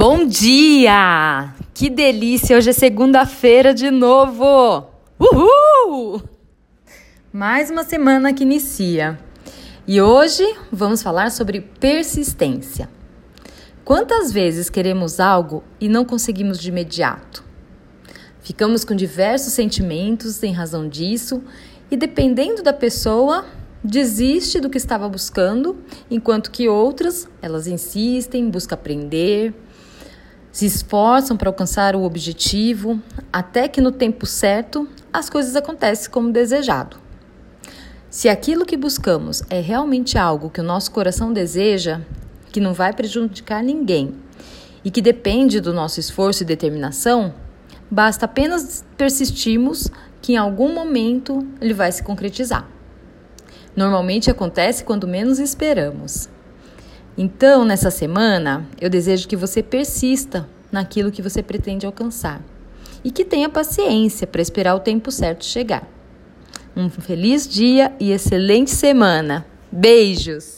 Bom dia! Que delícia! Hoje é segunda-feira de novo! Uhul! Mais uma semana que inicia. E hoje vamos falar sobre persistência. Quantas vezes queremos algo e não conseguimos de imediato? Ficamos com diversos sentimentos em razão disso e, dependendo da pessoa, desiste do que estava buscando, enquanto que outras, elas insistem, buscam aprender, se esforçam para alcançar o objetivo, até que no tempo certo as coisas acontecem como desejado. Se aquilo que buscamos é realmente algo que o nosso coração deseja, que não vai prejudicar ninguém e que depende do nosso esforço e determinação, basta apenas persistirmos que em algum momento ele vai se concretizar. Normalmente acontece quando menos esperamos. Então, nessa semana, eu desejo que você persista naquilo que você pretende alcançar e que tenha paciência para esperar o tempo certo chegar. Um feliz dia e excelente semana. Beijos!